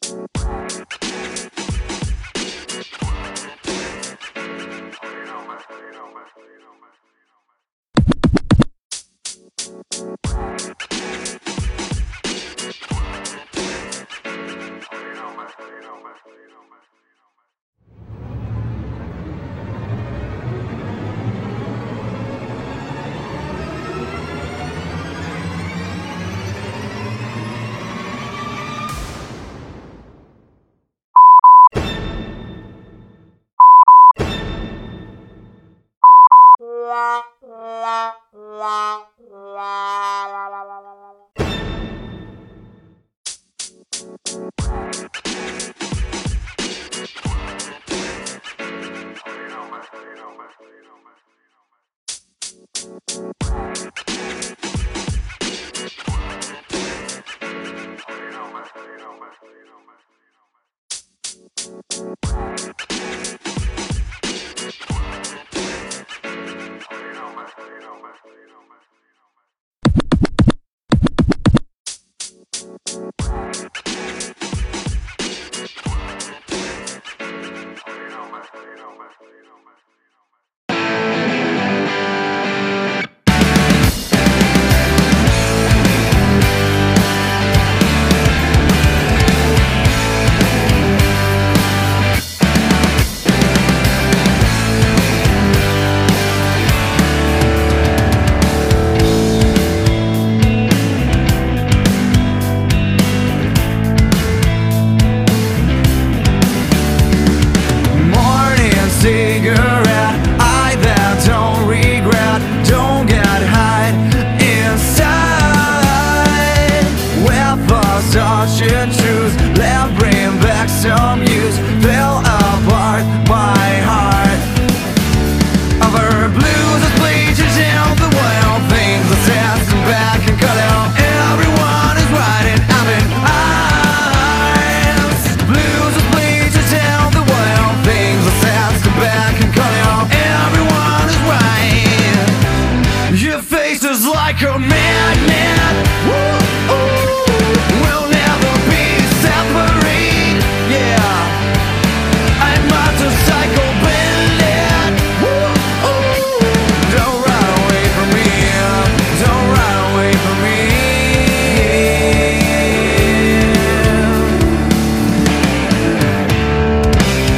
Bye. Bye. should choose Let bring back some use Fill apart my heart. Other blues are bleachers in the wild Things are fast and back and cut out. Everyone is riding. Up in arms. Blues are bleachers in the wild Things are fast and back and cut out. Everyone is riding Your face is like a magnet.